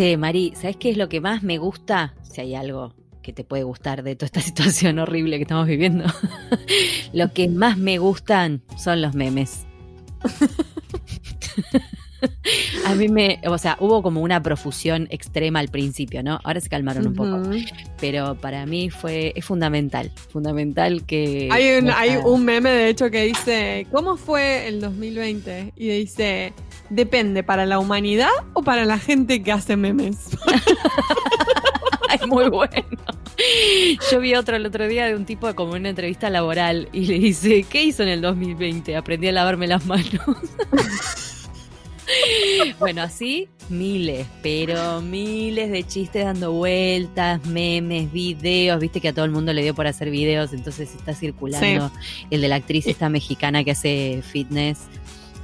Che, Mari, ¿sabes qué es lo que más me gusta? Si hay algo que te puede gustar de toda esta situación horrible que estamos viviendo. lo que más me gustan son los memes. A mí me, o sea, hubo como una profusión extrema al principio, ¿no? Ahora se calmaron un poco. Pero para mí fue, es fundamental, fundamental que... Hay un, hay un meme, de hecho, que dice, ¿cómo fue el 2020? Y dice, depende, ¿para la humanidad o para la gente que hace memes? es muy bueno. Yo vi otro el otro día de un tipo como en una entrevista laboral y le dice, ¿qué hizo en el 2020? Aprendí a lavarme las manos. bueno, así miles, pero miles de chistes dando vueltas, memes, videos. Viste que a todo el mundo le dio por hacer videos, entonces está circulando el de la actriz esta mexicana que hace fitness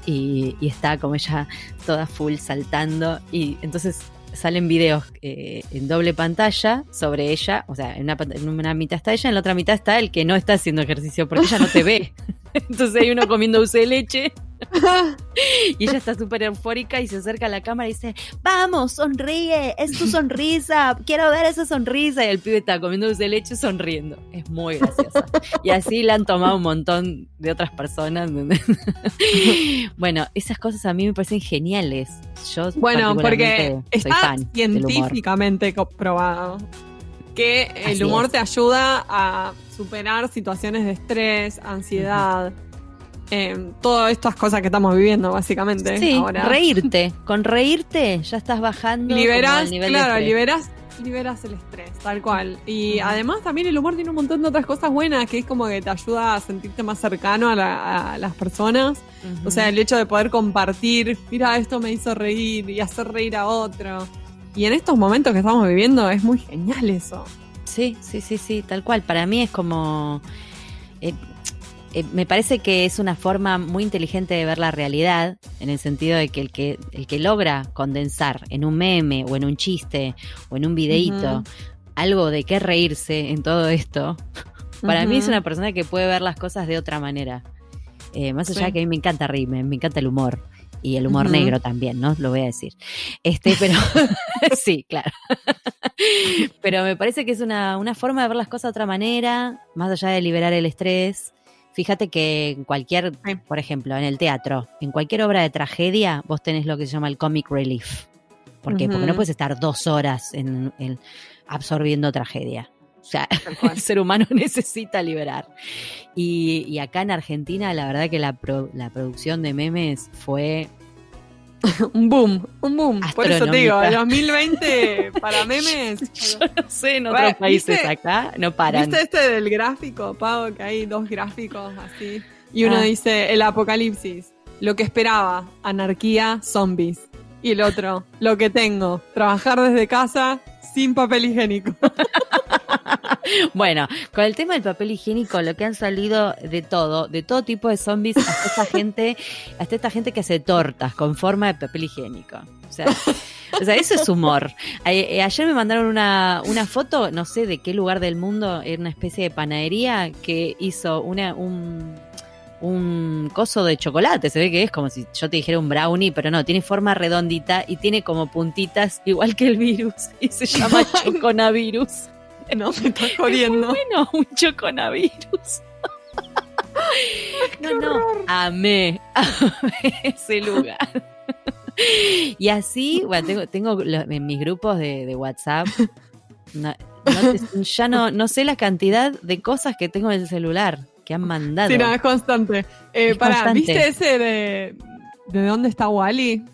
y, está como ella toda full saltando. Y entonces salen videos eh, en doble pantalla sobre ella, o sea, en una, en una, mitad está ella, en la otra mitad está el que no está haciendo ejercicio porque ella no te ve. Entonces hay uno comiendo dulce de leche y ella está súper eufórica y se acerca a la cámara y dice, vamos, sonríe, es tu sonrisa, quiero ver esa sonrisa. Y el pibe está comiendo dulce de leche sonriendo. Es muy graciosa. Y así la han tomado un montón de otras personas. bueno, esas cosas a mí me parecen geniales. Yo bueno, porque está científicamente comprobado que el humor te ayuda a superar situaciones de estrés, ansiedad. Eh, todas estas cosas que estamos viviendo, básicamente. Sí, reírte. Con reírte ya estás bajando. Liberas, claro, liberas, liberas el estrés, tal cual. Y además también el humor tiene un montón de otras cosas buenas, que es como que te ayuda a sentirte más cercano a, las personas. O sea, el hecho de poder compartir, mira, esto me hizo reír y hacer reír a otro. Y en estos momentos que estamos viviendo es muy genial eso. Sí, sí, sí, sí, tal cual. Para mí es como... Eh, eh, me parece que es una forma muy inteligente de ver la realidad, en el sentido de que el que, el que logra condensar en un meme o en un chiste o en un videíto algo de qué reírse en todo esto, para mí es una persona que puede ver las cosas de otra manera. Eh, más allá de que a mí me encanta reírme, me encanta el humor y el humor negro también, ¿no? Lo voy a decir. Este, pero sí, claro. pero me parece que es una, una, forma de ver las cosas de otra manera, más allá de liberar el estrés. Fíjate que en cualquier, por ejemplo, en el teatro, en cualquier obra de tragedia, vos tenés lo que se llama el comic relief. ¿Por qué? Porque no puedes estar dos horas en, absorbiendo tragedia. O sea, el ser humano necesita liberar. Y, acá en Argentina, la verdad que la, la producción de memes fue un boom, un boom. Por eso te digo, 2020 para memes. Yo no sé, en otros países acá no paran. ¿Viste este del gráfico, Pau? Que hay dos gráficos así. Y uno ah. dice, el apocalipsis. Lo que esperaba, anarquía, zombies. Y el otro, lo que tengo, trabajar desde casa sin papel higiénico. bueno, con el tema del papel higiénico, lo que han salido de todo, de todo tipo de zombies, hasta esta gente, hasta esta gente que hace tortas con forma de papel higiénico. O sea, o sea eso es humor. Eh, ayer me mandaron una, una foto, no sé de qué lugar del mundo, en una especie de panadería que hizo una, un, un coso de chocolate, se ve que es como si yo te dijera un brownie, pero no, tiene forma redondita y tiene como puntitas igual que el virus y se llama choconavirus. No, me está jodiendo. bueno, un choconavirus. no, no, amé, amé ese lugar. y así, bueno, tengo, tengo en mis grupos de, WhatsApp, ya no, no sé la cantidad de cosas que tengo en el celular que han mandado. Sí, no, es constante. Eh, para, ¿viste ese de, de dónde está Wally?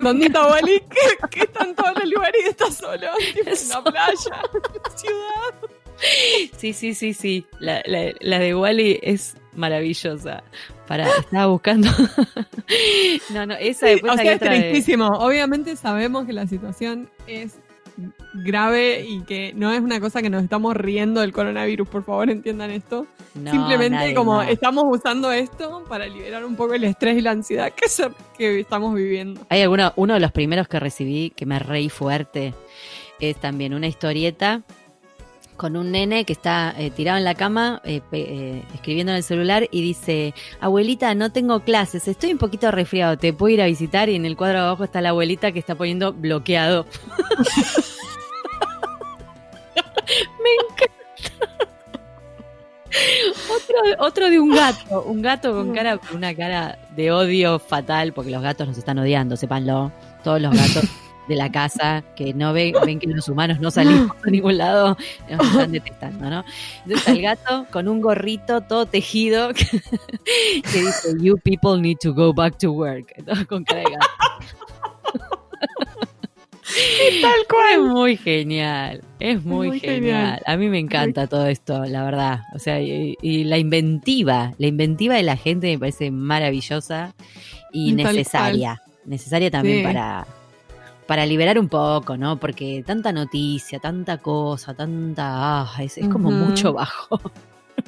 ¿Dónde está Wally? ¿Qué, ¿Qué, está en todos los lugares y está solo? En la playa, ciudad. Sí, sí, sí, sí. La, la, de Wally es maravillosa. Para, estaba buscando. no, no, esa sí, o sea, es tristísimo. Obviamente sabemos que la situación es grave y que no es una cosa que nos estamos riendo del coronavirus, por favor entiendan esto. Simplemente como estamos usando esto para liberar un poco el estrés y la ansiedad que, que estamos viviendo. Hay alguno, uno de los primeros que recibí que me reí fuerte es también una historieta con un nene que está eh, tirado en la cama eh, eh, escribiendo en el celular y dice, abuelita, no tengo clases, estoy un poquito resfriado, te puedo ir a visitar y en el cuadro de abajo está la abuelita que está poniendo bloqueado. Me encanta. Otro, otro, de un gato, un gato con cara, una cara de odio fatal, porque los gatos nos están odiando, sépanlo. Todos los gatos de la casa que no ven, ven que los humanos no salimos a ningún lado, nos están detestando, ¿no? Entonces el gato con un gorrito todo tejido que, dice, You people need to go back to work. con cara de gato. Tal cual. Es muy genial, es muy, genial. A mí me encanta todo esto, la verdad. O sea, y, la inventiva, la inventiva de la gente me parece maravillosa y necesaria. Necesaria también para, para liberar un poco, ¿no? Porque tanta noticia, tanta cosa, tanta... Ah, es, como mucho bajo.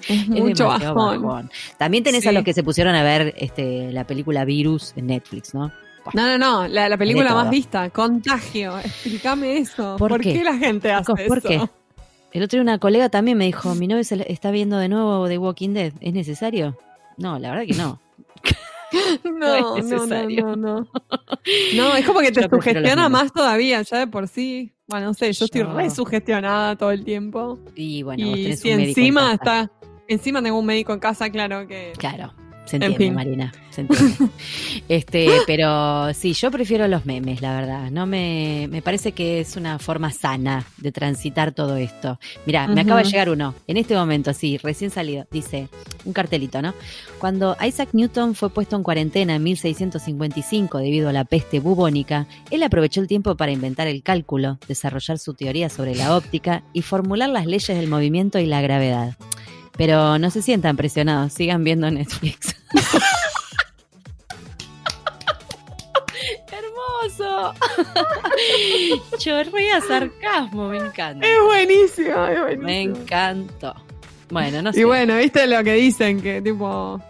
Es, mucho bajón. También tenés a los que se pusieron a ver este, la película Virus en Netflix, ¿no? no, no, no, la, película más vista, Contagio. Explícame eso. ¿Por, qué? la gente hace ¿Por qué? El otro día una colega también me dijo, mi novio se está viendo de nuevo The Walking Dead. ¿Es necesario? No, la verdad que no. no, no, no, no, no, no. es como que te sugestiona más todavía, ya de por sí. Bueno, no sé, yo, estoy re sugestionada todo el tiempo. Y bueno, vos si encima está, encima tengo un médico en casa, claro que. Claro. Se entiende, Marina. este, pero sí, yo prefiero los memes, la verdad. No me, me parece que es una forma sana de transitar todo esto. Mira, me acaba de llegar uno. En este momento, sí, recién salido. Dice, un cartelito, ¿no? Cuando Isaac Newton fue puesto en cuarentena en 1655 debido a la peste bubónica, él aprovechó el tiempo para inventar el cálculo, desarrollar su teoría sobre la óptica y formular las leyes del movimiento y la gravedad. Pero no se sientan presionados, sigan viendo Netflix. Hermoso. Chorrea sarcasmo, me encanta. Es buenísimo, es buenísimo. Me encantó. Bueno, no sé. Y bueno, viste lo que dicen, que tipo,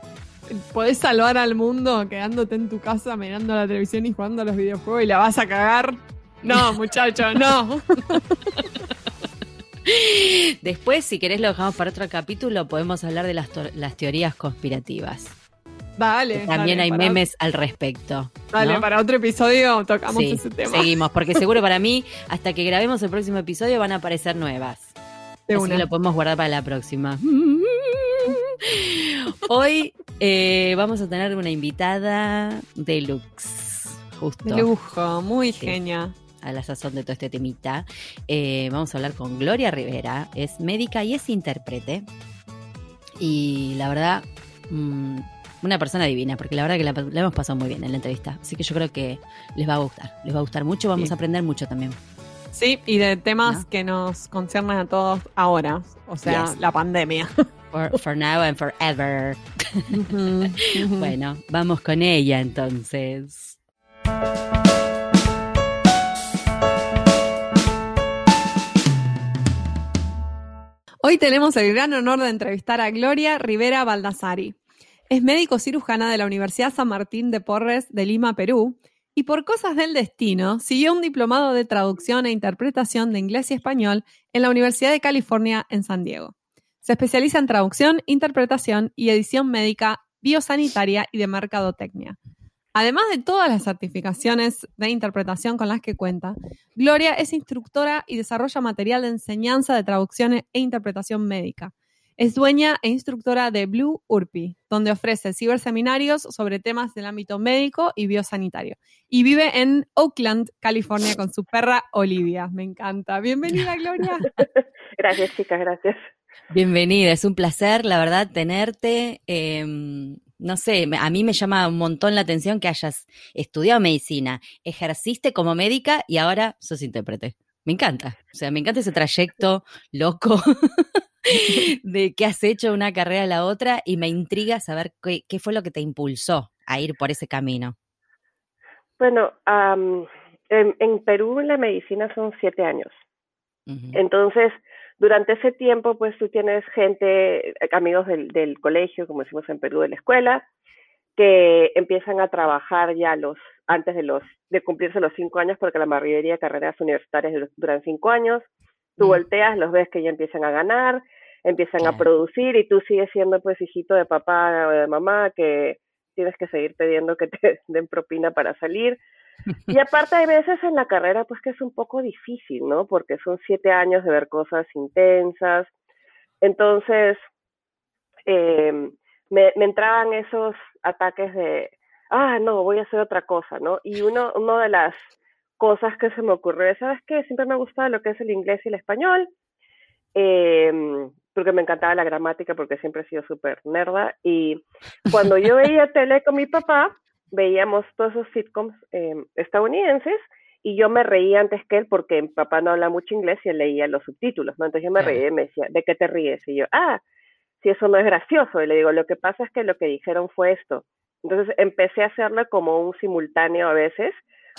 podés salvar al mundo quedándote en tu casa mirando la televisión y jugando a los videojuegos y la vas a cagar. No, muchacho, no. Después, si querés, lo dejamos para otro capítulo. Podemos hablar de las, las teorías conspirativas. Vale. también hay memes al respecto. Vale, para otro episodio tocamos ese tema. Seguimos, porque seguro para mí, hasta que grabemos el próximo episodio, van a aparecer nuevas. De Así lo podemos guardar para la próxima. Hoy eh, vamos a tener una invitada deluxe. Justo. De lujo, muy genial a la sazón de todo este temita. Eh, vamos a hablar con Gloria Rivera, es médica y es intérprete. Y la verdad, mm, una persona divina, porque la verdad que la, hemos pasado muy bien en la entrevista. Así que yo creo que les va a gustar, les va a gustar mucho, vamos a aprender mucho también. Sí, y de temas que nos conciernen a todos ahora, o sea, la pandemia. For, now and forever. bueno, vamos con ella entonces. Hoy tenemos el gran honor de entrevistar a Gloria Rivera Baldassari. Es médico cirujana de la Universidad San Martín de Porres de Lima, Perú, y por cosas del destino siguió un diplomado de traducción e interpretación de inglés y español en la Universidad de California en San Diego. Se especializa en traducción, interpretación y edición médica, biosanitaria y de mercadotecnia. Además de todas las certificaciones de interpretación con las que cuenta, Gloria es instructora y desarrolla material de enseñanza de traducción e interpretación médica. Es dueña e instructora de Blue Urpi, donde ofrece ciberseminarios sobre temas del ámbito médico y biosanitario. Y vive en Oakland, California, con su perra Olivia. Me encanta. Bienvenida, Gloria. gracias, chicas, gracias. Bienvenida, es un placer, la verdad, tenerte. Em, no sé, a mí me llama un montón la atención que hayas estudiado medicina, ejerciste como médica y ahora sos intérprete. Me encanta, o sea, me encanta ese trayecto loco de que has hecho una carrera a la otra y me intriga saber qué, fue lo que te impulsó a ir por ese camino. Bueno, en, Perú la medicina son siete años. Entonces, durante ese tiempo, pues tú tienes gente, eh, amigos del, del colegio, como decimos en Perú, de la escuela, que empiezan a trabajar ya los antes de los de cumplirse los cinco años, porque la mayoría de carreras universitarias duran cinco años. Tú volteas, los ves que ya empiezan a ganar, empiezan a producir y tú sigues siendo pues hijito de papá o de mamá que tienes que seguir pidiendo que te den propina para salir. Y aparte hay veces en la carrera pues que es un poco difícil, ¿no? Porque son siete años de ver cosas intensas. Entonces, eh, me, entraban esos ataques de, ah, no, voy a hacer otra cosa, ¿no? Y uno, una de las cosas que se me ocurrió, ¿sabes qué? Siempre me ha gustado lo que es el inglés y el español, em, porque me encantaba la gramática, porque siempre he sido súper nerda. Y cuando yo veía tele con mi papá, veíamos todos esos sitcoms em, estadounidenses y yo me reía antes que él porque mi papá no habla mucho inglés y él leía los subtítulos, ¿no? Entonces yo me reía y me decía, ¿de qué te ríes? Y yo, ah, si eso no es gracioso. Y le digo, lo que pasa es que lo que dijeron fue esto. Entonces empecé a hacerlo como un simultáneo a veces,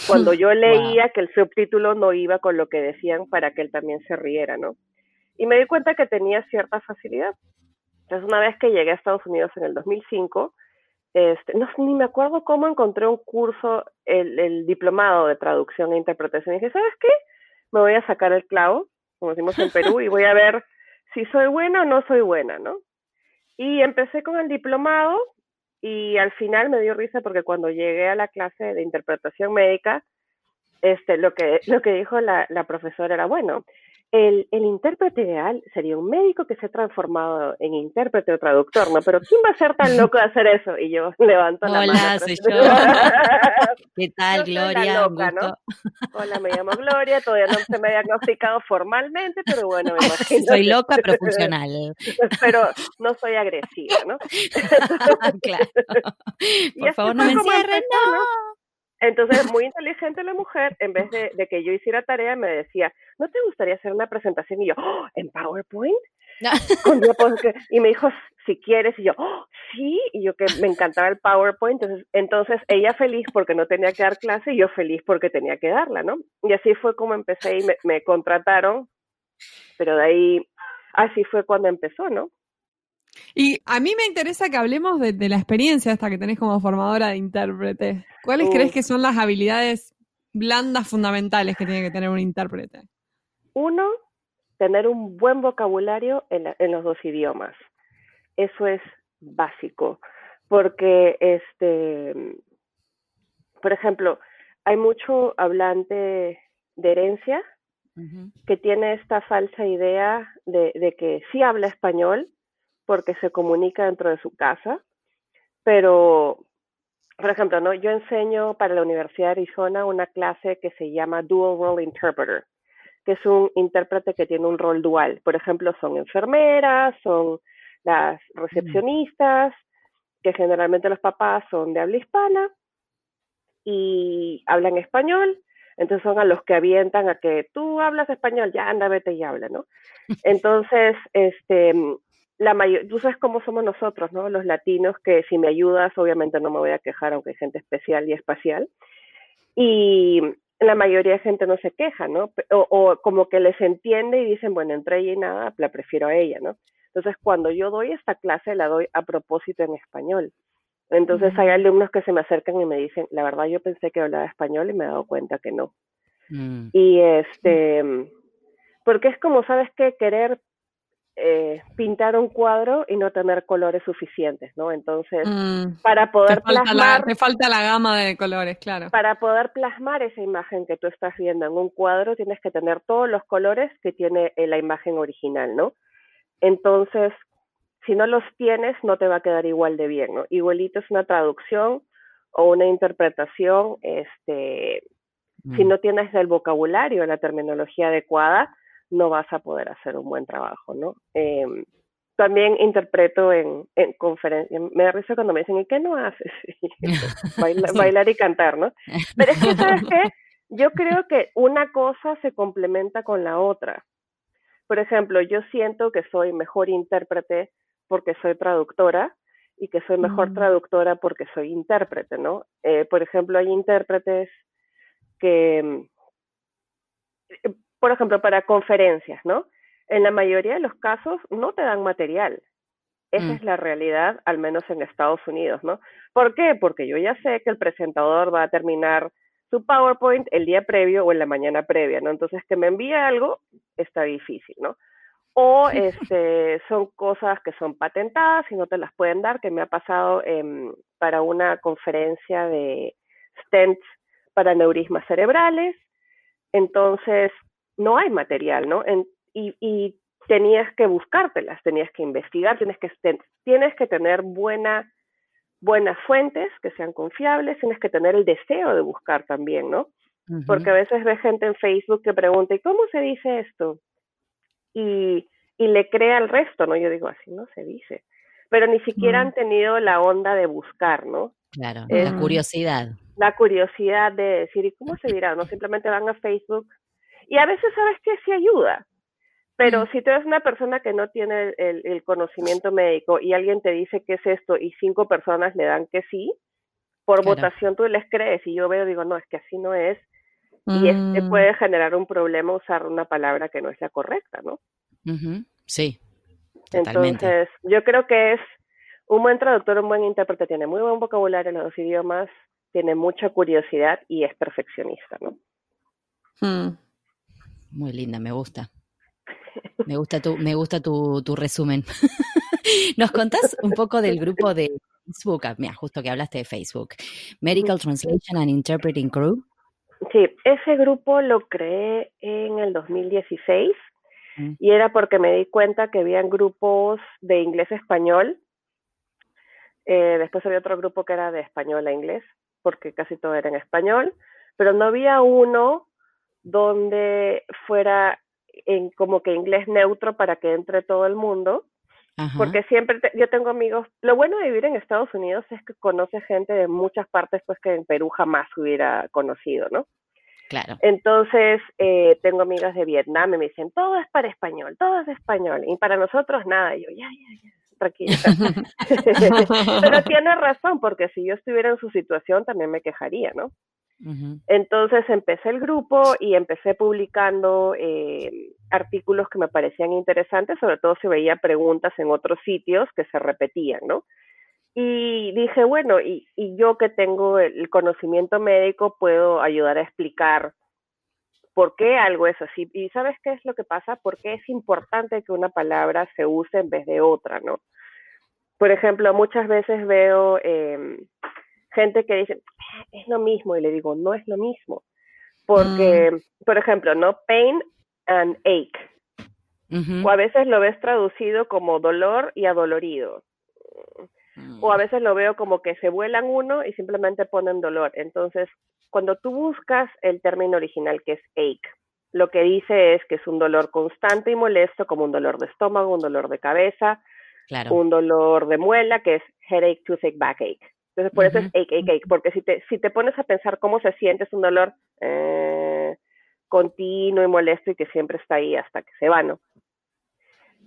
cuando yo leía que el subtítulo no iba con lo que decían para que él también se riera, ¿no? Y me di cuenta que tenía cierta facilidad. Entonces, una vez que llegué a Estados Unidos en el 2005, este, no, ni me acuerdo cómo encontré un curso, el, el, diplomado de traducción e interpretación. Y dije, ¿sabes qué? Me voy a sacar el clavo, como decimos en Perú, y voy a ver si soy buena o no soy buena, ¿no? Y empecé con el diplomado y al final me dio risa porque cuando llegué a la clase de interpretación médica, este, lo que, lo que dijo la, la profesora era, bueno, el, el, intérprete ideal sería un médico que se ha transformado en intérprete o traductor, ¿no? Pero ¿quién va a ser tan loco de hacer eso? Y yo levanto la mano. Hola, soy yo. ¿Qué tal, Gloria? Hola, me llamo Gloria, todavía no se me ha diagnosticado formalmente, pero bueno, me imagino. Soy loca, pero funcional. pero no soy agresiva, ¿no? claro. Por favor, no me encierren, no. Entonces, muy inteligente la mujer, en vez de, que yo hiciera tarea, me decía, ¿no te gustaría hacer una presentación? Y yo, ¡Oh, ¿en PowerPoint? y me dijo, si quieres, y yo, ¡Oh, sí, y yo que me encantaba el PowerPoint, entonces, entonces ella feliz porque no tenía que dar clase y yo feliz porque tenía que darla, ¿no? Y así fue como empecé y me, me contrataron, pero de ahí, así fue cuando empezó, ¿no? Y a mí me interesa que hablemos de, la experiencia esta que tenés como formadora de intérprete. ¿Cuáles crees que son las habilidades blandas fundamentales que tiene que tener un intérprete? Uno, tener un buen vocabulario en, los dos idiomas. Eso es básico, porque, este, por ejemplo, hay mucho hablante de herencia que tiene esta falsa idea de, de que sí habla español, porque se comunica dentro de su casa, pero, por ejemplo, ¿no? yo enseño para la Universidad de Arizona una clase que se llama Dual Role Interpreter, que es un intérprete que tiene un rol dual. Por ejemplo, son enfermeras, son las recepcionistas, que generalmente los papás son de habla hispana y hablan español, entonces son a los que avientan a que tú hablas español, ya anda, vete y habla, ¿no? Entonces, este, la mayor, tú sabes cómo somos nosotros, ¿no? Los latinos, que si me ayudas, obviamente no me voy a quejar, aunque hay gente especial y espacial. Y la mayoría de gente no se queja, ¿no? O, como que les entiende y dicen, bueno, entre ella y nada, la prefiero a ella, ¿no? Entonces, cuando yo doy esta clase, la doy a propósito en español. Entonces, hay alumnos que se me acercan y me dicen, la verdad, yo pensé que hablaba español y me he dado cuenta que no. Mm. Y este, porque es como, ¿sabes qué? Querer eh, pintar un cuadro y no tener colores suficientes, ¿no? Entonces, mm, para poder plasmar... te falta la gama de colores, claro. Para poder plasmar esa imagen que tú estás viendo en un cuadro, tienes que tener todos los colores que tiene eh, la imagen original, ¿no? Entonces, si no los tienes, no te va a quedar igual de bien, ¿no? Igualito es una traducción o una interpretación, este, si mm. no tienes el vocabulario, la terminología adecuada, no vas a poder hacer un buen trabajo, ¿no? Em, también interpreto en, en conferencias, me da risa cuando me dicen, ¿y qué no haces? bailar y cantar, ¿no? Pero es que, ¿sabes qué? Yo creo que una cosa se complementa con la otra. Por ejemplo, yo siento que soy mejor intérprete porque soy traductora y que soy mejor mm. traductora porque soy intérprete, ¿no? Eh, por ejemplo, hay intérpretes que por ejemplo, para conferencias, ¿no? En la mayoría de los casos no te dan material. Esa mm. es la realidad, al menos en Estados Unidos, ¿no? ¿Por qué? Porque yo ya sé que el presentador va a terminar su PowerPoint el día previo o en la mañana previa, ¿no? Entonces, que me envíe algo está difícil, ¿no? O este, son cosas que son patentadas y no te las pueden dar, que me ha pasado para una conferencia de stents para neurismas cerebrales. Entonces, no hay material, ¿no? y, y, tenías que buscártelas, tenías que investigar, tienes que, tienes que tener buena, buenas fuentes que sean confiables, tienes que tener el deseo de buscar también, ¿no? Porque a veces ves gente en Facebook que pregunta, ¿y cómo se dice esto? Y, y le crea al resto, ¿no? Yo digo, así no se dice. Pero ni siquiera han tenido la onda de buscar, ¿no? Claro, la curiosidad. La curiosidad de decir, ¿y cómo se dirá? No simplemente van a Facebook. Y a veces sabes que sí ayuda, pero si tú eres una persona que no tiene el, conocimiento médico y alguien te dice qué es esto y cinco personas le dan que sí, por votación tú les crees y yo veo, digo, no, es que así no es. Y este puede generar un problema usar una palabra que no es la correcta, ¿no? Sí. Entonces, yo creo que es un buen traductor, un buen intérprete, tiene muy buen vocabulario en los dos idiomas, tiene mucha curiosidad y es perfeccionista, ¿no? Hmm. Muy linda, me gusta. Me gusta tu, me gusta tu, tu resumen. ¿Nos contás un poco del grupo de Facebook? Ah, mira, justo que hablaste de Facebook. Medical Translation and Interpreting Crew. Sí, ese grupo lo creé en el 2016 mm. y era porque me di cuenta que habían grupos de inglés-español. Eh, después había otro grupo que era de español a inglés, porque casi todo era en español, pero no había uno donde fuera en como que inglés neutro para que entre todo el mundo. Porque siempre yo tengo amigos, lo bueno de vivir en Estados Unidos es que conoce gente de muchas partes pues que en Perú jamás hubiera conocido, ¿no? Claro. Entonces, eh, tengo amigas de Vietnam y me dicen, todo es para español, todo es español, y para nosotros nada. Y yo, ya, ya, ya, tranquila. Pero tiene razón, porque si yo estuviera en su situación también me quejaría, ¿no? Entonces empecé el grupo y empecé publicando eh, artículos que me parecían interesantes, sobre todo si veía preguntas en otros sitios que se repetían, ¿no? Y dije, bueno, y, yo que tengo el conocimiento médico puedo ayudar a explicar por qué algo es así. ¿Y sabes qué es lo que pasa? Porque es importante que una palabra se use en vez de otra, ¿no? Por ejemplo, muchas veces veo em, gente que dice, ah, es lo mismo, y le digo, no es lo mismo. Porque, mm. por ejemplo, ¿no? Pain and ache. O a veces lo ves traducido como dolor y adolorido. O a mm. veces lo veo como que se vuelan uno y simplemente ponen dolor. Entonces, cuando tú buscas el término original que es ache, lo que dice es que es un dolor constante y molesto, como un dolor de estómago, un dolor de cabeza, un dolor de muela, que es headache, toothache, backache. Entonces, por eso es ache, ache, ache, porque si te, si te pones a pensar cómo se siente, es un dolor eh, continuo y molesto y que siempre está ahí hasta que se va, ¿no?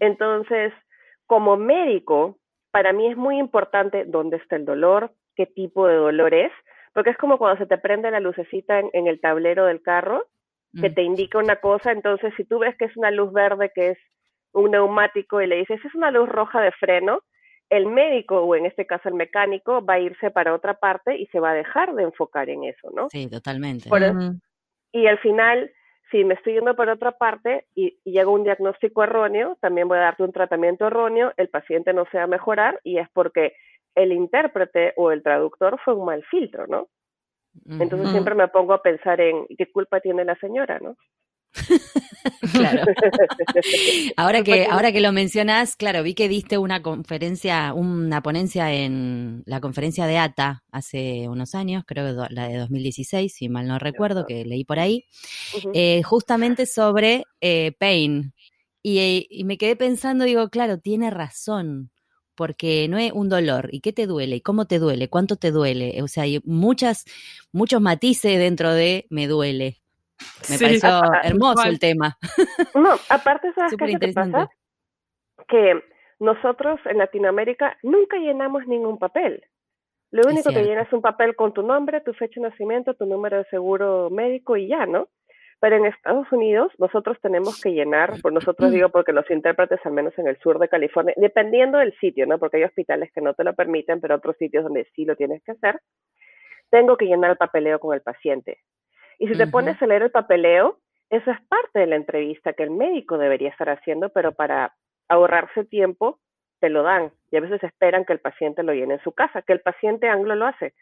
Entonces, como médico, para mí es muy importante dónde está el dolor, qué tipo de dolor es, porque es como cuando se te prende la lucecita en, el tablero del carro, que mm. te indica una cosa, entonces si tú ves que es una luz verde, que es un neumático, y le dices, es una luz roja de freno, el médico o en este caso el mecánico va a irse para otra parte y se va a dejar de enfocar en eso, ¿no? Sí, totalmente. Y al final, si me estoy yendo para otra parte y, y, llega un diagnóstico erróneo, también voy a darte un tratamiento erróneo, el paciente no se va a mejorar y es porque el intérprete o el traductor fue un mal filtro, ¿no? Entonces siempre me pongo a pensar en qué culpa tiene la señora, ¿no? claro. ahora que, ahora que lo mencionas, claro, vi que diste una conferencia, una ponencia en la conferencia de ATA hace unos años, creo que la de 2016, si mal no recuerdo, que leí por ahí, eh, justamente sobre eh, pain. Y, y me quedé pensando, digo, claro, tiene razón porque no es un dolor. ¿Y qué te duele? ¿Y cómo te duele? ¿Cuánto te duele? O sea, hay muchas, muchos matices dentro de me duele. Me pareció hermoso el tema. No, aparte, ¿sabes qué te pasa? Que nosotros en Latinoamérica nunca llenamos ningún papel. Lo único que llenas es un papel con tu nombre, tu fecha de nacimiento, tu número de seguro médico y ya, ¿no? Pero en Estados Unidos nosotros tenemos que llenar, por nosotros digo porque los intérpretes, al menos en el sur de California, dependiendo del sitio, ¿no? Porque hay hospitales que no te lo permiten, pero otros sitios donde sí lo tienes que hacer, tengo que llenar el papeleo con el paciente Y si te pones a leer el papeleo, eso es parte de la entrevista que el médico debería estar haciendo, pero para ahorrarse tiempo, te lo dan. Y a veces esperan que el paciente lo llene en su casa, que el paciente anglo lo hace.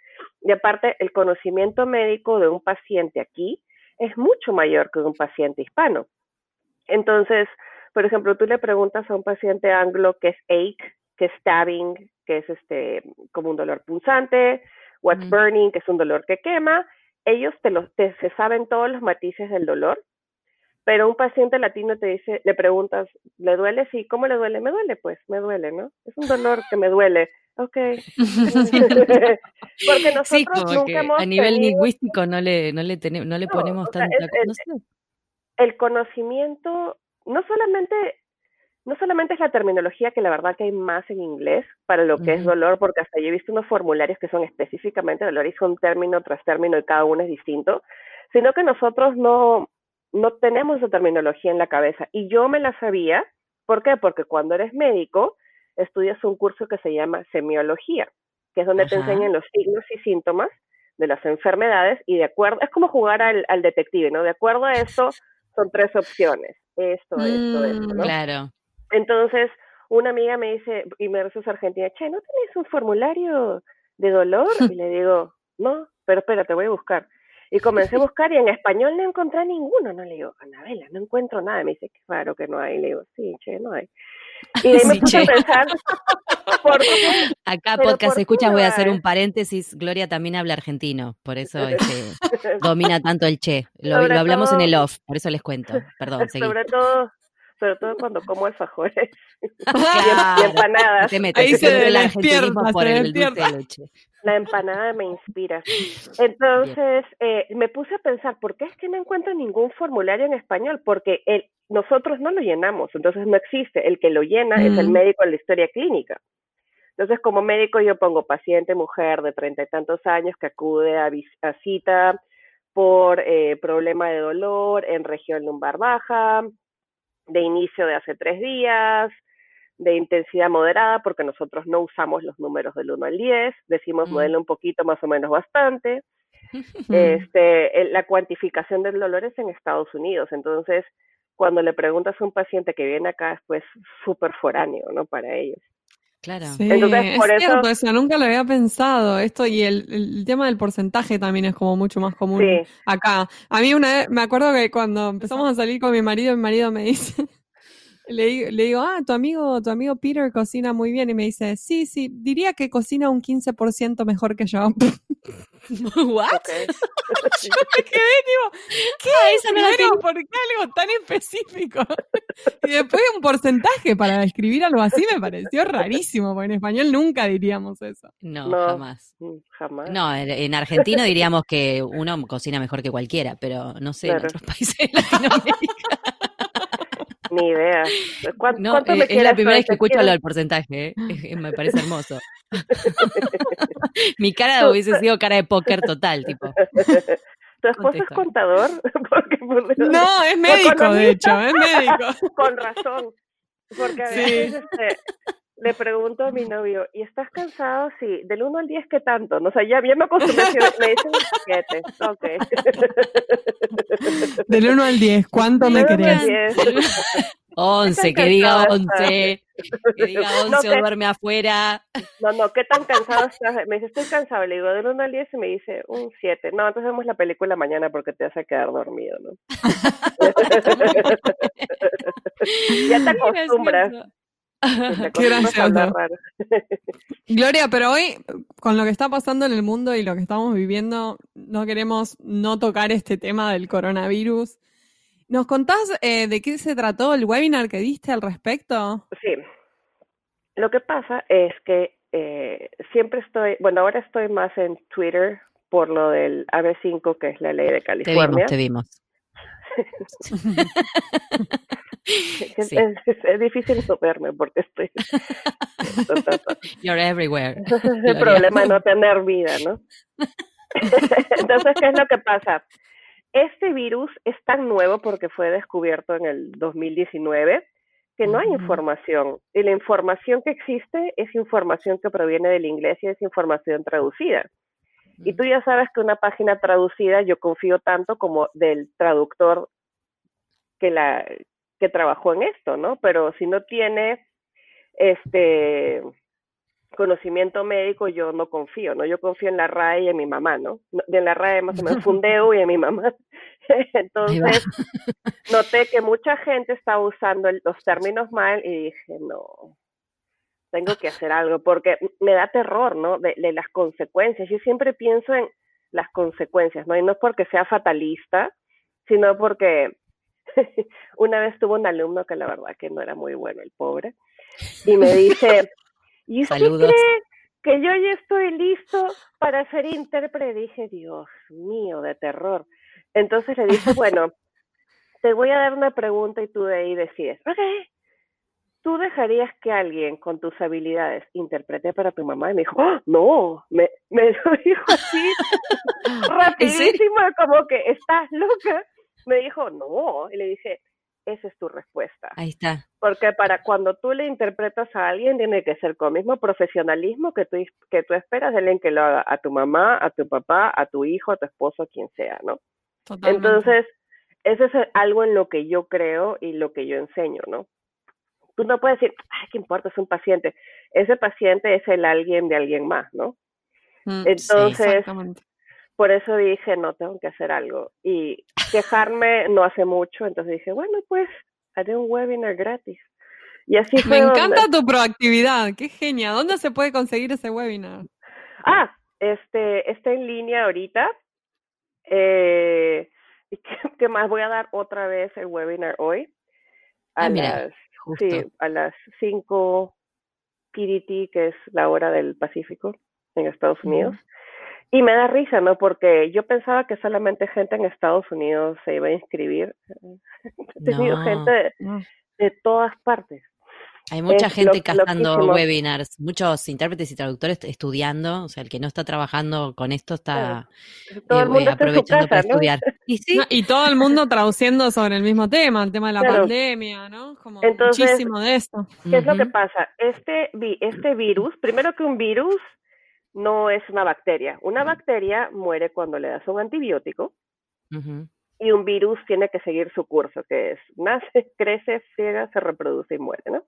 Y aparte, el conocimiento médico de un paciente aquí es mucho mayor que de un paciente hispano. Entonces, por ejemplo, tú le preguntas a un paciente anglo qué es ache, qué es stabbing, que es este como un dolor punzante, what's burning, que es un dolor que quema, ellos te, los, te se saben todos los matices del dolor, pero un paciente latino te dice, le preguntas, ¿le duele? Sí, ¿cómo le duele? Me duele, pues, me duele, ¿no? Es un dolor que me duele. Ok. Porque nosotros nunca hemos a nivel lingüístico no le, no le, tenemos, no le ponemos tanta... el conocimiento, no solamente no solamente es la terminología, que la verdad que hay más en inglés para lo que es dolor, porque hasta yo he visto unos formularios que son específicamente dolor y son término tras término y cada uno es distinto, sino que nosotros no, no tenemos esa terminología en la cabeza. Y yo me la sabía, ¿por qué? Porque cuando eres médico, estudias un curso que se llama semiología, que es donde te enseñan los signos y síntomas de las enfermedades y de acuerdo, es como jugar al, al detective, ¿no? De acuerdo a eso, son tres opciones. Esto, esto, esto, ¿no? Claro. Entonces, una amiga me dice, y me dice Argentina, che, ¿no tienes un formulario de dolor? Y le digo, no, pero espérate, voy a buscar. Y comencé a buscar y en español no encontré ninguno. No le digo, Anabela, no encuentro nada. Me dice, qué raro que no hay. Le digo, sí, che, no hay. Y ahí me puse a pensar, Acá podcast escuchas, voy a hacer un paréntesis. Gloria también habla argentino, por eso este, domina tanto el che. Lo, hablamos en el off, por eso les cuento. Perdón, seguí. Sobre todo, sobre todo cuando como alfajores y, empanadas. Ahí se, el argentinismo por el dulce de leche. La empanada me inspira. Entonces, eh, me puse a pensar, ¿por qué es que no encuentro ningún formulario en español? Porque el, nosotros no lo llenamos, entonces no existe. El que lo llena es el mm. médico en la historia clínica. Entonces, como médico, yo pongo paciente mujer de treinta y tantos años que acude a, a cita por eh, problema de dolor en región lumbar baja, de inicio de hace tres días, de intensidad moderada, porque nosotros no usamos los números del 1 al 10, decimos mm. un poquito más o menos bastante. este, la cuantificación del dolor es en Estados Unidos, entonces cuando le preguntas a un paciente que viene acá es pues súper foráneo, ¿no? Para ellos. Claro. Entonces, por eso... nunca lo había pensado. Esto y el, el, tema del porcentaje también es como mucho más común acá. A mí una vez, me acuerdo que cuando empezamos a salir con mi marido, mi marido me dice, le, le, digo, ah, tu amigo, tu amigo Peter cocina muy bien. Y me dice, sí, sí, diría que cocina un 15% mejor que yo. ¿What? yo me quedé tipo, ¿qué? Ah, no ¿Por qué algo tan específico? y después un porcentaje para describir algo así me pareció rarísimo, porque en español nunca diríamos eso. No, jamás. Mm, jamás. No, en argentino diríamos que uno cocina mejor que cualquiera, pero no sé, en otros países de Latinoamérica. Ni idea. no, eh, es la primera vez que escucho lo del porcentaje, ¿eh? me parece hermoso. Mi cara hubiese sido cara de póker total, tipo. ¿Tu esposo es contador? no, es médico, de hecho, es médico. Con razón. Porque a veces este, le pregunto a mi novio, ¿y estás cansado? Sí. ¿Del 1 al 10 qué tanto? No, o sea, ya, me acostumbré, me dicen un paquete. Ok. Del 1 al 10, ¿cuánto me querés? 11, que diga 11. Que diga 11 o duerme afuera. No, no, ¿qué tan cansado estás? Me dice, estoy cansado. Le digo, del 1 al 10 y me dice, un 7. No, entonces vemos la película mañana porque te vas a quedar dormido, ¿no? ya te acostumbras. Qué gracioso. Gloria, pero hoy, con lo que está pasando en el mundo y lo que estamos viviendo, no queremos no tocar este tema del coronavirus. ¿Nos contás eh, de qué se trató el webinar que diste al respecto? Sí. Lo que pasa es que eh, siempre estoy, bueno, ahora estoy más en Twitter por lo del AB5, que es la ley de California. Te vimos, te vimos. Es, difícil verme porque estoy. You're everywhere. es el problema de no tener vida, ¿no? Entonces, ¿qué es lo que pasa? Este virus es tan nuevo porque fue descubierto en el 2019 que no hay información. Y la información que existe es información que proviene del inglés y es información traducida. Y tú ya sabes que una página traducida yo confío tanto como del traductor que la que trabajó en esto, ¿no? Pero si no tiene este conocimiento médico, yo no confío, ¿no? Yo confío en la RAE y en mi mamá, ¿no? En la RAE más o menos fundeo y en mi mamá. Entonces, noté que mucha gente estaba usando los términos mal y dije, no, tengo que hacer algo, porque me da terror, ¿no? De, de las consecuencias. Yo siempre pienso en las consecuencias, ¿no? Y no es porque sea fatalista, sino porque una vez tuvo un alumno que la verdad que no era muy bueno, el pobre, y me dice, ¿y usted cree que yo ya estoy listo para ser intérprete? Dije, Dios mío, de terror. Entonces le dije, bueno, te voy a dar una pregunta y tú de ahí decides. Ok, ¿tú dejarías que alguien con tus habilidades interprete para tu mamá? Y me dijo, ¡Oh, no, me, me lo dijo así rapidísimo, como que estás loca. Me dijo, no, y le dije, esa es tu respuesta. Ahí está. Porque para cuando tú le interpretas a alguien, tiene que ser con el mismo profesionalismo que tú, que tú esperas de alguien que lo haga a tu mamá, a tu papá, a tu hijo, a tu esposo, a quien sea, ¿no? Totalmente. Entonces, eso es algo en lo que yo creo y lo que yo enseño, ¿no? Tú no puedes decir, ay, ¿qué importa? Es un paciente. Ese paciente es el alguien de alguien más, ¿no? Mm, Entonces, por eso dije, no, tengo que hacer algo. Y quejarme no hace mucho, entonces dije, bueno, pues haré un webinar gratis. Y así fue. Me encanta tu proactividad, qué genial. ¿Dónde se puede conseguir ese webinar? Ah, este, está en línea ahorita. Eh, ¿Y qué, más? Voy a dar otra vez el webinar hoy. A ah, las, Sí, a las 5 PDT, que es la hora del Pacífico en Estados Unidos. Y me da risa, ¿no? Porque yo pensaba que solamente gente en Estados Unidos se iba a inscribir. He tenido gente de, todas partes. Hay mucha gente cazando webinars, muchos intérpretes y traductores estudiando, o sea, el que no está trabajando con esto está eh, aprovechando para estudiar. ¿Y, todo el mundo traduciendo sobre el mismo tema, el tema de la pandemia, ¿no? Como muchísimo de esto. ¿Qué es lo que pasa? Este, este virus, primero que un virus, no es una bacteria. Una bacteria muere cuando le das un antibiótico y un virus tiene que seguir su curso, que es nace, crece, ciega, se reproduce y muere, ¿no?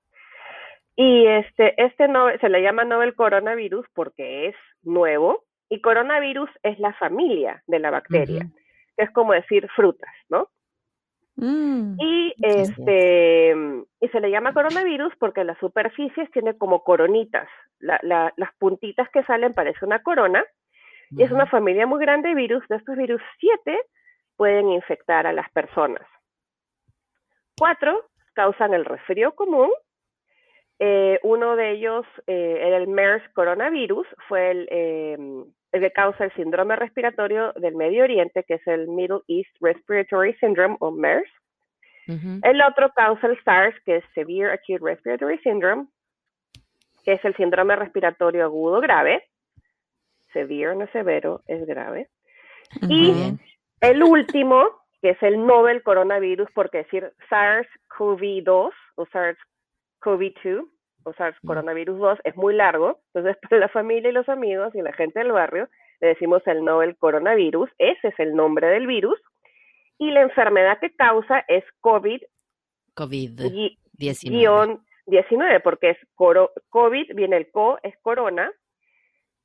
Y este, este no, se le llama novel coronavirus porque es nuevo y coronavirus es la familia de la bacteria, que es como decir frutas, ¿no? Mm, y este y se le llama coronavirus porque las superficies tiene como coronitas. las puntitas que salen parece una corona. Y es una familia muy grande de virus. De estos virus, siete pueden infectar a las personas. Cuatro causan el resfrío común. Eh, uno de ellos eh, era el MERS coronavirus, fue el, em, el que causa el síndrome respiratorio del Medio Oriente, que es el Middle East Respiratory Syndrome o MERS. El otro causa el SARS, que es Severe Acute Respiratory Syndrome, que es el síndrome respiratorio agudo grave. Severe, no severo, es grave. Y el último, que es el novel coronavirus, porque decir SARS-CoV-2 o SARS-CoV-2 o SARS coronavirus 2 es muy largo, entonces para la familia y los amigos y la gente del barrio le decimos el novel coronavirus, ese es el nombre del virus, y la enfermedad que causa es COVID. COVID-19. 19, porque es COVID, viene el co, es corona,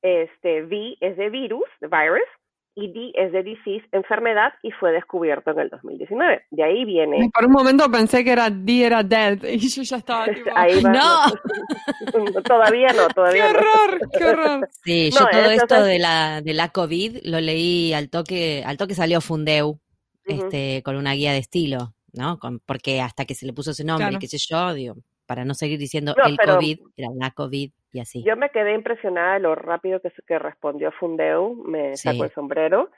este, V es de virus, de virus, y D es de disease, enfermedad, y fue descubierto en el 2019. De ahí viene. Por un momento pensé que era D era dead, y yo ya estaba tipo, ahí no. todavía no, todavía ¡Qué horror, qué horror! Sí, yo todo esto de la, de la COVID lo leí al toque, al toque salió Fundeu, este, con una guía de estilo, ¿no? Con, porque hasta que se le puso ese nombre, qué sé yo, digo, para no seguir diciendo el COVID, era la COVID y así. Yo me quedé impresionada de lo rápido que, que respondió Fundeu, me sacó el sombrero,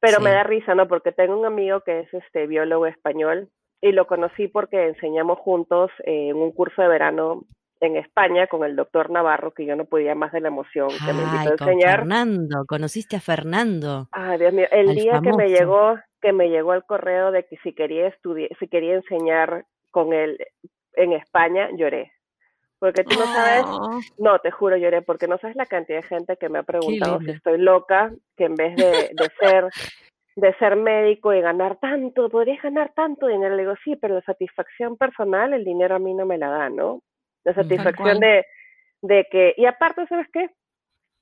pero me da risa, ¿no? Porque tengo un amigo que es este biólogo español y lo conocí porque enseñamos juntos en un curso de verano en España con el doctor Navarro, que yo no podía más de la emoción que me invitó a enseñar. Fernando, conociste a Fernando. Ay, Dios mío, el día que me llegó, que me llegó el correo de que si quería estudiar, si quería enseñar con él en España, lloré. Porque tú no sabes, ah. no, te juro, lloré, porque no sabes la cantidad de gente que me ha preguntado si estoy loca, que en vez de, de ser de ser médico y ganar tanto, podrías ganar tanto dinero. Le digo, sí, pero la satisfacción personal, el dinero a mí no me la da, ¿no? La satisfacción de, de que, y aparte, ¿sabes qué?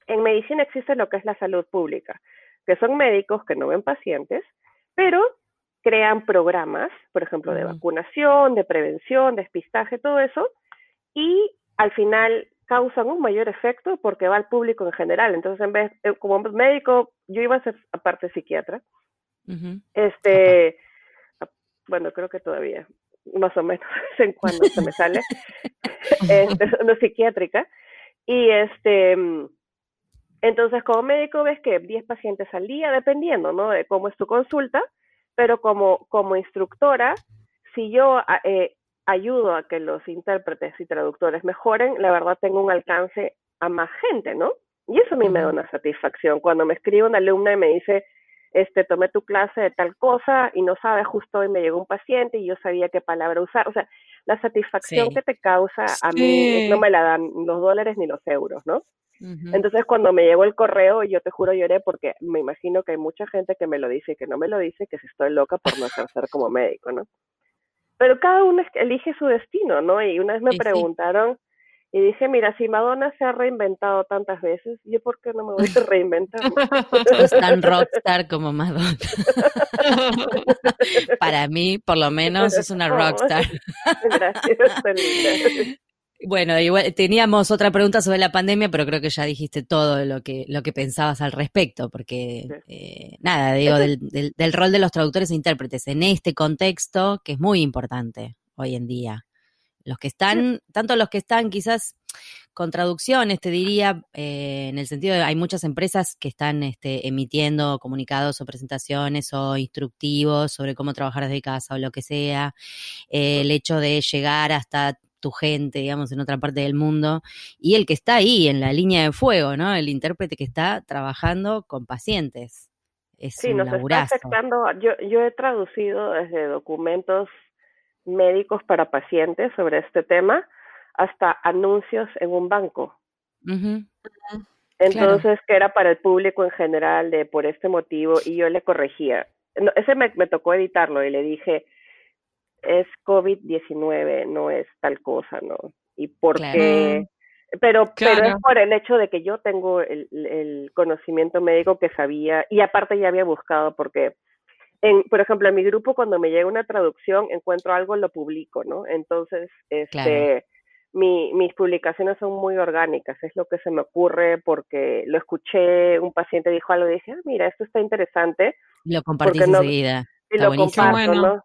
En medicina existe lo que es la salud pública, que son médicos que no ven pacientes, pero crean programas, por ejemplo, de vacunación, de prevención, despistaje, todo eso, y al final causan un mayor efecto porque va al público en general. Entonces, en vez, eh, como médico, yo iba a ser aparte psiquiatra, este, bueno, creo que todavía, más o menos, en cuando se me sale, este, una psiquiátrica, y este, entonces como médico ves que 10 pacientes al día, dependiendo, ¿no? De cómo es tu consulta, pero como, como instructora, si yo eh, ayudo a que los intérpretes y traductores mejoren, la verdad tengo un alcance a más gente, ¿no? Y eso a mí me da una satisfacción. Cuando me escribe una alumna y me dice, este, tomé tu clase de tal cosa y no sabes, justo hoy me llegó un paciente y yo sabía qué palabra usar. O sea, la satisfacción que te causa a mí no me la dan los dólares ni los euros, ¿no? Entonces cuando me llegó el correo, yo te juro lloré porque me imagino que hay mucha gente que me lo dice y que no me lo dice, que si estoy loca por no ejercer como médico, ¿no? Pero cada uno elige su destino, ¿no? Y una vez me preguntaron, y dije, mira, si Madonna se ha reinventado tantas veces, ¿yo por qué no me voy a reinventar? es tan rockstar como Madonna. Para mí, por lo menos, es una rockstar. Gracias, Bueno, igual teníamos otra pregunta sobre la pandemia, pero creo que ya dijiste todo lo que lo que pensabas al respecto, porque eh, nada, digo, del, del, rol de los traductores e intérpretes en este contexto que es muy importante hoy en día. Los que están, tanto los que están quizás con traducciones, te diría, eh, en el sentido de hay muchas empresas que están este, emitiendo comunicados o presentaciones o instructivos sobre cómo trabajar desde casa o lo que sea, eh, el hecho de llegar hasta tu gente, digamos, en otra parte del mundo, y el que está ahí en la línea de fuego, ¿no? El intérprete que está trabajando con pacientes. Es sí, nos está afectando. Yo, yo he traducido desde documentos médicos para pacientes sobre este tema hasta anuncios en un banco. Entonces, que era para el público en general de por este motivo y yo le corregía. ese me, tocó editarlo y le dije, es COVID-19, no es tal cosa, ¿no? Y por qué... Pero, pero es por el hecho de que yo tengo el, el conocimiento médico que sabía y aparte ya había buscado porque por ejemplo, en mi grupo cuando me llega una traducción, encuentro algo, lo publico, ¿no? Entonces, este, mi, mis publicaciones son muy orgánicas, es lo que se me ocurre porque lo escuché, un paciente dijo algo y dije, ah, mira, esto está interesante. Lo compartís enseguida. Y lo comparto, ¿no?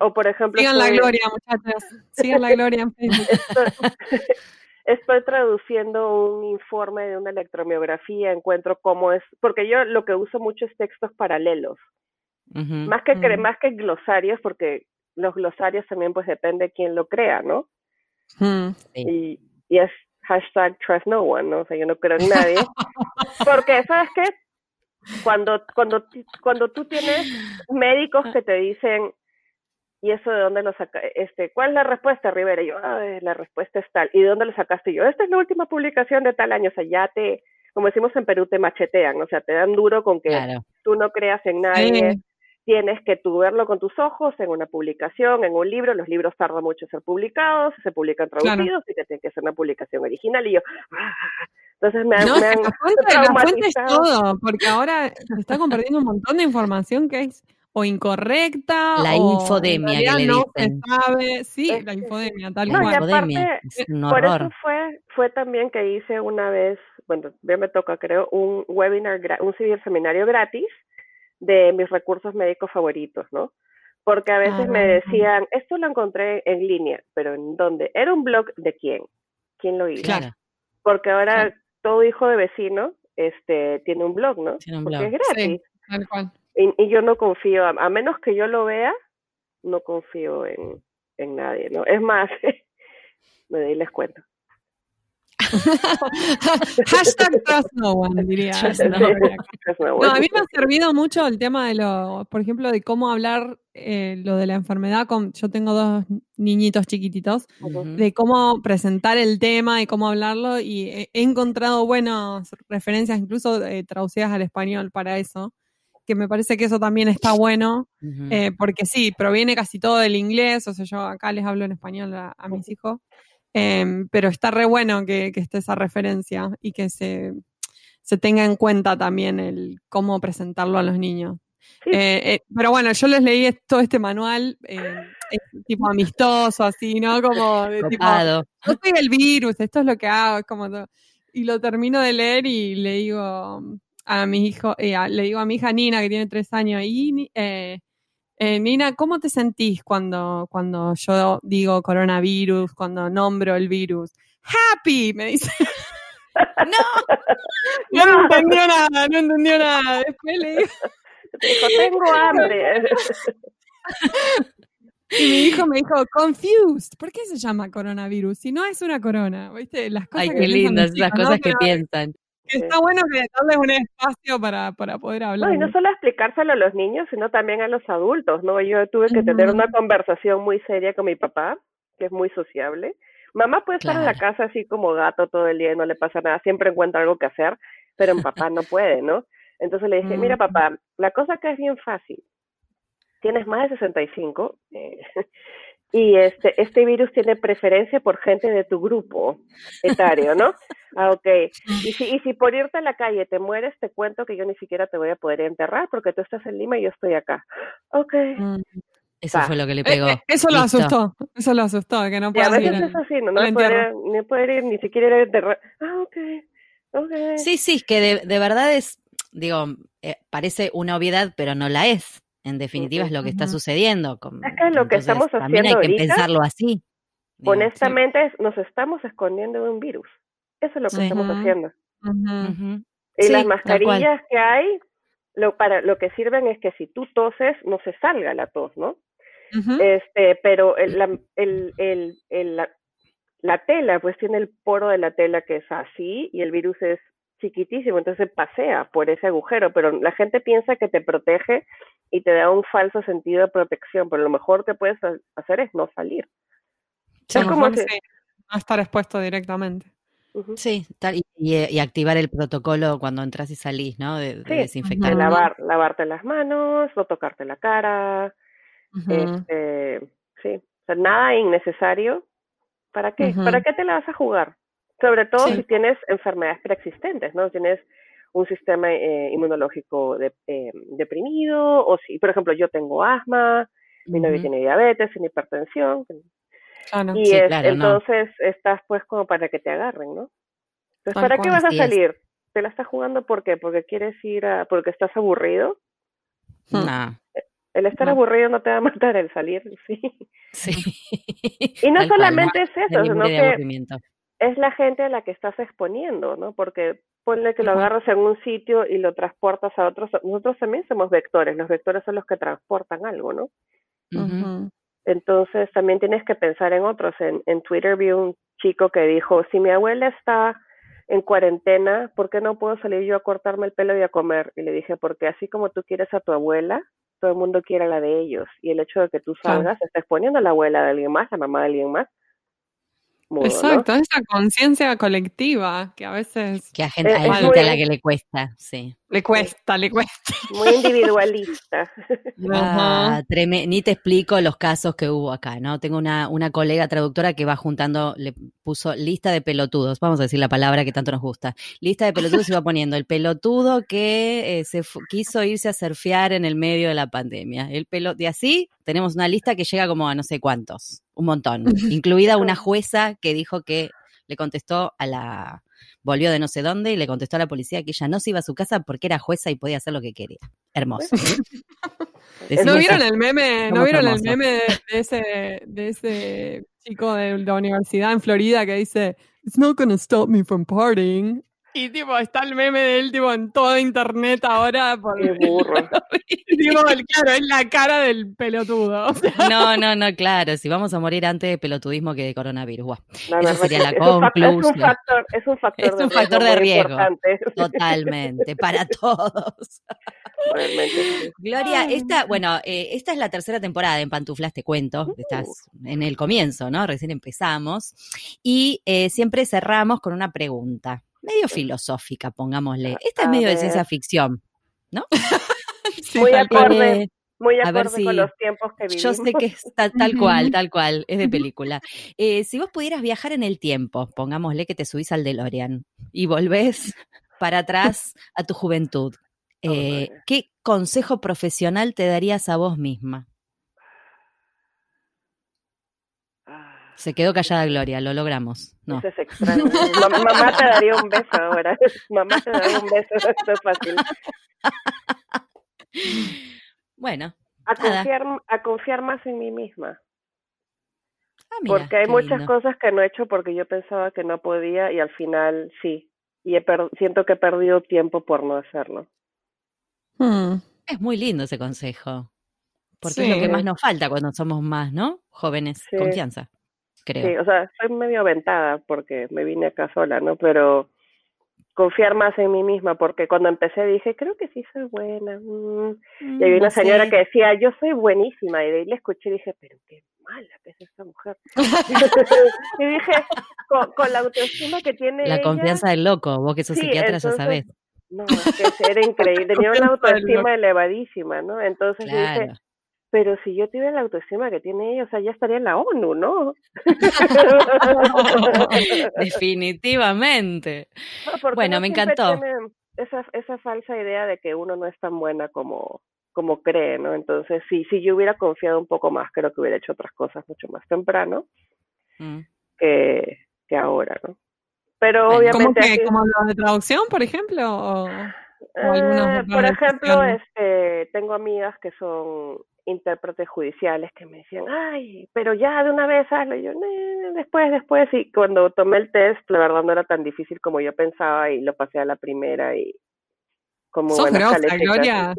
O por ejemplo... Sigan la gloria, muchachos. Sigan la gloria en estoy traduciendo un informe de una electromiografía, encuentro cómo es, porque yo lo que uso mucho es textos paralelos más, que, más que glosarios, porque los glosarios también pues depende de quién lo crea, ¿no? y, y, es hashtag trust no one, ¿no? O sea, yo no creo en nadie. porque, ¿sabes qué? Cuando, cuando, cuando tú tienes médicos que te dicen, ¿y eso de dónde lo saca? Este, ¿Cuál es la respuesta, Rivera? Y yo, la respuesta es tal. ¿Y de dónde lo sacaste? Y yo, esta es la última publicación de tal año. O sea, ya te, como decimos en Perú, te machetean. O sea, te dan duro con que tú no creas en nadie tienes que tú verlo con tus ojos en una publicación, en un libro. Los libros tardan mucho en ser publicados, se publican traducidos y te tiene que ser una publicación original. Y yo, ah". entonces me, no, me han la fuente, es todo, porque ahora se está compartiendo un montón de información que es o incorrecta la infodemia que le no se sabe sí la infodemia tal cual infodemia, por eso fue fue también que hice una vez bueno ya me toca creo un webinar un civil seminario gratis de mis recursos médicos favoritos, ¿no? Porque a veces me decían, esto lo encontré en línea, pero ¿en dónde? Era un blog de quién, quién lo hizo. Claro. Porque ahora todo hijo de vecino este, tiene un blog, ¿no? Tiene un Porque es gratis. tal cual. Y, yo no confío, a, menos que yo lo vea, no confío en, en nadie, ¿no? Es más, me les cuento. Hashtag trust no one, diría. No, a mí me ha servido mucho el tema de lo, por ejemplo, de cómo hablar eh, lo de la enfermedad. Con, yo tengo dos niñitos chiquititos, de cómo presentar el tema y cómo hablarlo. Y he, encontrado buenas referencias, incluso eh, traducidas al español para eso que me parece que eso también está bueno, eh, porque sí, proviene casi todo del inglés, o sea, yo acá les hablo en español a, mis hijos, em, pero está re bueno que, esté esa referencia y que se, tenga en cuenta también el cómo presentarlo a los niños. Eh, eh, pero bueno, yo les leí todo este manual, tipo amistoso, así, ¿no? Como de tipo, no soy el virus, esto es lo que hago, es como Y lo termino de leer y le digo, a mi hijo, eh, le digo a mi hija Nina, que tiene tres años, y eh, Nina, ¿cómo te sentís cuando, cuando yo digo coronavirus, cuando nombro el virus? Happy, me dice. no, no entendió nada, no entendió nada. Después le digo, tengo hambre. Y mi hijo me dijo, confused. ¿Por qué se llama coronavirus? Si no es una corona, ¿viste? Las cosas Ay, qué lindas las cosas que piensan está bueno que darles un espacio para, para poder hablar. No, y no solo explicárselo a los niños, sino también a los adultos, ¿no? Yo tuve que tener una conversación muy seria con mi papá, que es muy sociable. Mamá puede estar en la casa así como gato todo el día y no le pasa nada, siempre encuentra algo que hacer, pero mi papá no puede, ¿no? Entonces le dije, mira papá, la cosa que es bien fácil, tienes más de 65, eh, y este, este virus tiene preferencia por gente de tu grupo etario, ¿no? Ah, ok. Y si, y si por irte a la calle te mueres, te cuento que yo ni siquiera te voy a poder enterrar porque tú estás en Lima y yo estoy acá. Ok. Mm, eso fue lo que le pegó. Eh, eh, eso lo asustó, eso lo asustó, que no puede a veces es así, no, no poder, ni poder ir, ni siquiera ir a enterrar. Ah, ok. Okay. Sí, sí, que de, de verdad es, digo, eh, parece una obviedad, pero no la es. En definitiva es lo que está sucediendo. es que lo que estamos haciendo también hay que pensarlo así. honestamente, nos estamos escondiendo de un virus. Eso es lo que estamos haciendo. Y las mascarillas que hay, lo, para, lo que sirven es que si tú toses, no se salga la tos, ¿no? este, pero el, la, el, el, la, la tela, pues tiene el poro de la tela que es así y el virus es chiquitísimo, entonces pasea por ese agujero, pero la gente piensa que te protege y te da un falso sentido de protección, pero lo mejor que puedes hacer es no salir. es como no estar expuesto directamente. Sí, y, activar el protocolo cuando entras y salís, ¿no? De, desinfectar. lavar, lavarte las manos, no tocarte la cara, este, sí, o sea, nada innecesario. ¿Para qué? ¿Para qué te la vas a jugar? Sobre todo si tienes enfermedades preexistentes, ¿no? Tienes un sistema eh, inmunológico de, eh, deprimido, o si, por ejemplo, yo tengo asma, mi novio tiene diabetes, tiene hipertensión, y entonces estás pues como para que te agarren, ¿no? Entonces, ¿para qué vas a salir? ¿Te la estás jugando por qué? ¿Porque quieres ir a, porque estás aburrido? No. El estar aburrido no te va a matar, el salir, sí. Sí. Y no solamente es eso, sino que es la gente a la que estás exponiendo, ¿no? Porque ponle que lo agarras en un sitio y lo transportas a otros. Nosotros también somos vectores, los vectores son los que transportan algo, ¿no? Entonces también tienes que pensar en otros. En, en Twitter vi un chico que dijo, si mi abuela está en cuarentena, ¿por qué no puedo salir yo a cortarme el pelo y a comer? Y le dije, porque así como tú quieres a tu abuela, todo el mundo quiere a la de ellos. Y el hecho de que tú salgas, estás poniendo a la abuela de alguien más, a la mamá de alguien más, Exacto, esa conciencia colectiva que a veces... Que a gente, hay gente a la que le cuesta, sí. Le cuesta, le cuesta. Muy individualista. Ah, ni te explico los casos que hubo acá, ¿no? Tengo una, una colega traductora que va juntando, le puso lista de pelotudos, vamos a decir la palabra que tanto nos gusta. Lista de pelotudos y va poniendo el pelotudo que eh, se quiso irse a surfear en el medio de la pandemia. El pelo, y así tenemos una lista que llega como a no sé cuántos un montón, incluida una jueza que dijo que le contestó a la, volvió de no sé dónde y le contestó a la policía que ella no se iba a su casa porque era jueza y podía hacer lo que quería. Hermoso. ¿No vieron el meme, ¿no vieron el meme de, ese, de ese chico de la universidad en Florida que dice, It's not gonna stop me from partying? Y tipo, está el meme de él tipo en todo internet ahora. Por... Qué burro. tipo, claro, es la cara del pelotudo. No, no, no, claro. Si vamos a morir antes de pelotudismo que de coronavirus. Esa sería la conclusión. Es un factor, es un factor, es un factor de riesgo. Totalmente, para todos. Gloria, esta, bueno, eh, esta es la tercera temporada en Pantuflas, te cuento. Uh. Estás en el comienzo, ¿no? Recién empezamos. Y eh, siempre cerramos con una pregunta medio filosófica, pongámosle. Esta es medio de ciencia ficción, ¿no? muy acorde, muy acorde con los tiempos que vivimos. Yo sé que es tal, cual, tal cual, es de película. Eh, si vos pudieras viajar en el tiempo, pongámosle que te subís al DeLorean y volvés para atrás a tu juventud, eh, ¿qué consejo profesional te darías a vos misma? Se quedó callada Gloria, lo logramos. No. Eso es extraño. mamá te daría un beso ahora. Mamá te daría un beso, esto es fácil. Bueno. A confiar, a confiar más en mí misma. Ah, porque hay muchas cosas que no he hecho porque yo pensaba que no podía y al final sí. Y siento que he perdido tiempo por no hacerlo. Hmm. Es muy lindo ese consejo. Porque es lo que más nos falta cuando somos más, ¿no? Jóvenes, confianza. Sí, o sea, soy medio aventada porque me vine acá sola, ¿no? Pero confiar más en mí misma, porque cuando empecé dije, creo que sí soy buena. Mm. y había mm, una señora que decía, yo soy buenísima, y de ahí le escuché y dije, pero qué mala que es esta mujer. y dije, con, la autoestima que tiene. La confianza del loco, vos que sos psiquiatra ya sabés. No, es que era increíble, tenía una autoestima elevadísima, ¿no? Entonces dije, pero si yo tuviera la autoestima que tiene ella, o sea, ya estaría en la ONU, ¿no? Definitivamente. bueno, me encantó. Esa, esa falsa idea de que uno no es tan buena como, como cree, ¿no? Entonces, sí, si yo hubiera confiado un poco más, creo que hubiera hecho otras cosas mucho más temprano mm. que, que ahora, ¿no? Pero obviamente... ¿Cómo, que, ¿Como lo de traducción, por ejemplo? O, eh, por ejemplo, este, tengo amigas que son intérpretes judiciales que me decían, ay, pero ya de una vez hazlo. Y yo, después, después. Y cuando tomé el test, la verdad no era tan difícil como yo pensaba y lo pasé a la primera y como ¿Sos Gloria?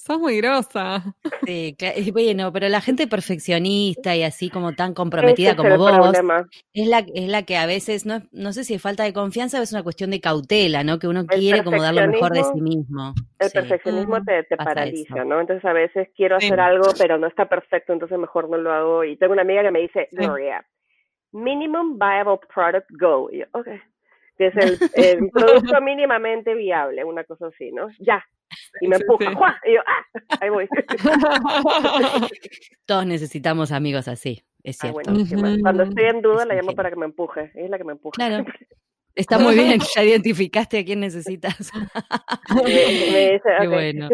Sos muy grosa. Sí, bueno, pero la gente perfeccionista y así como tan comprometida como vos, es la, es la que a veces, no, no sé si es falta de confianza o es una cuestión de cautela, ¿no? Que uno quiere como dar lo mejor de sí mismo. El perfeccionismo te, te paraliza, ¿no? Entonces a veces quiero hacer algo, pero no está perfecto, entonces mejor no lo hago. Y tengo una amiga que me dice, Gloria, minimum viable product go. Y yo, ok que es el, el, producto mínimamente viable, una cosa así, ¿no? Ya, y me empuja, y yo, ¡ah! Ahí voy. Todos necesitamos amigos así, es ah, cierto. Cuando estoy en duda la llamo para que me empuje, es la que me empuja. Claro. Está muy bien, ya identificaste a quién necesitas. qué bueno,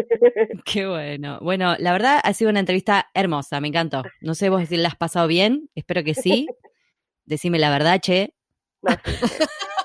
qué bueno. Bueno, la verdad ha sido una entrevista hermosa, me encantó. No sé vos si la has pasado bien, espero que sí. Decime la verdad, che.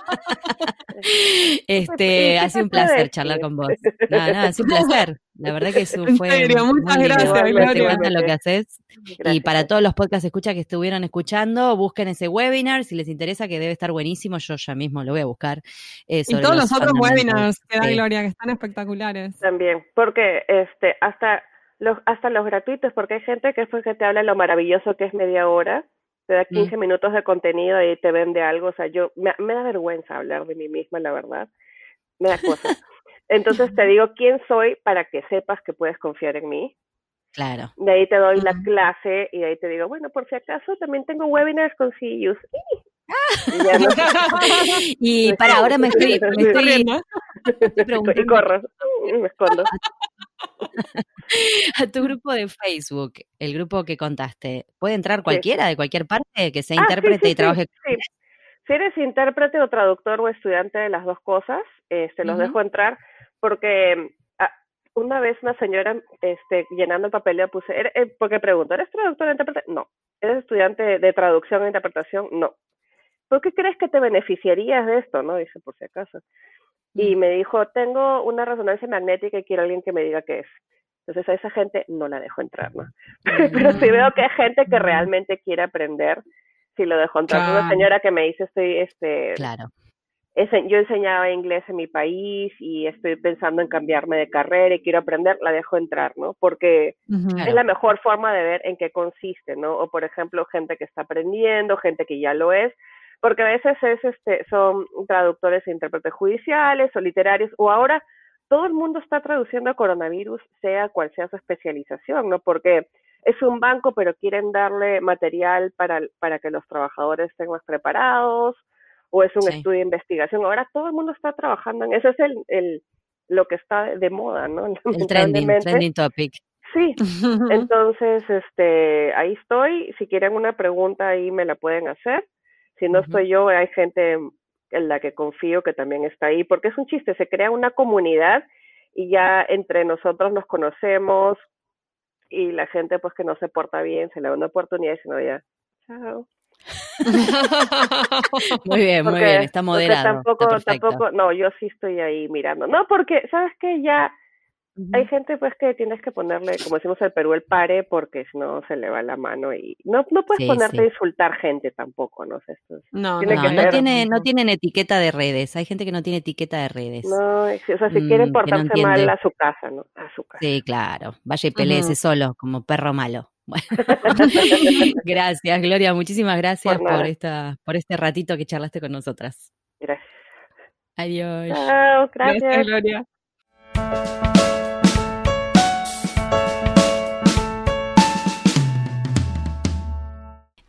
Este, ha sido un placer charlar con vos. No, no, ha sido un placer. La verdad que eso fue. Serio, muchas gracias, Gloria. Te lo que haces. Y para todos los podcasts escucha que estuvieron escuchando, busquen ese webinar si les interesa, que debe estar buenísimo. Yo ya mismo lo voy a buscar. Eh, y todos los, otros webinars que da Gloria, que están espectaculares. También, porque este, hasta los, hasta los gratuitos, porque hay gente que después que te habla lo maravilloso que es media hora te da 15 mm. minutos de contenido y te vende algo. O sea, yo me, da vergüenza hablar de mí misma, la verdad. Me da cosa. Entonces te digo quién soy para que sepas que puedes confiar en mí. Claro. De ahí te doy la clase y de ahí te digo, bueno, por si acaso también tengo webinars con CEUs. y, para ahora me estoy, me estoy. Y corro, me escondo. a tu grupo de Facebook, el grupo que contaste, ¿puede entrar cualquiera de cualquier parte que sea ah, intérprete y trabaje? Si eres intérprete o traductor o estudiante de las dos cosas, este, los dejo entrar porque ah, una vez una señora este, llenando el papel le puse, eh, porque pregunto, ¿eres traductor o intérprete? No. ¿Eres estudiante de traducción e interpretación? No. ¿Por qué crees que te beneficiarías de esto? No, dice por si acaso. Y me dijo, tengo una resonancia magnética y quiero alguien que me diga qué es. Entonces a esa gente no la dejo entrar, ¿no? Pero si veo que hay gente que realmente quiere aprender, si lo dejo entrar. Una señora que me dice, estoy, este... Claro. yo enseñaba inglés en mi país y estoy pensando en cambiarme de carrera y quiero aprender, la dejo entrar, ¿no? Porque es la mejor forma de ver en qué consiste, ¿no? O por ejemplo, gente que está aprendiendo, gente que ya lo es, porque a veces es, este, son traductores e intérpretes judiciales o literarios, o ahora todo el mundo está traduciendo a coronavirus, sea cual sea su especialización, ¿no? Porque es un banco, pero quieren darle material para, para que los trabajadores estén más preparados, o es un estudio de investigación. Ahora todo el mundo está trabajando en eso, es el, el lo que está de moda, ¿no? El trending, trending topic. Sí, entonces, este, ahí estoy. Si quieren una pregunta ahí me la pueden hacer. Si no estoy yo, hay gente en la que confío que también está ahí, porque es un chiste, se crea una comunidad y ya entre nosotros nos conocemos y la gente pues que no se porta bien se le da una oportunidad y si no ya, chao. muy bien, muy bien, está moderado. Tampoco, tampoco, no, yo sí estoy ahí mirando. No, porque, ¿sabes qué? Ya hay gente pues que tienes que ponerle, como decimos en Perú, el pare porque si no se le va la mano y no, no puedes ponerte a insultar gente tampoco, ¿no? sé no, no, tiene, no tienen etiqueta de redes, hay gente que no tiene etiqueta de redes. No, o sea, si mm, quieren portarse mal a su casa, ¿no? A su casa. Sí, claro, vaya y peleese solo, como perro malo. gracias, Gloria, muchísimas gracias por, esta, por este ratito que charlaste con nosotras. Gracias. Adiós. Chao, gracias Gloria.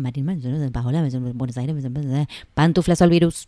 Marín, Buenos Aires, Pantuflas al virus.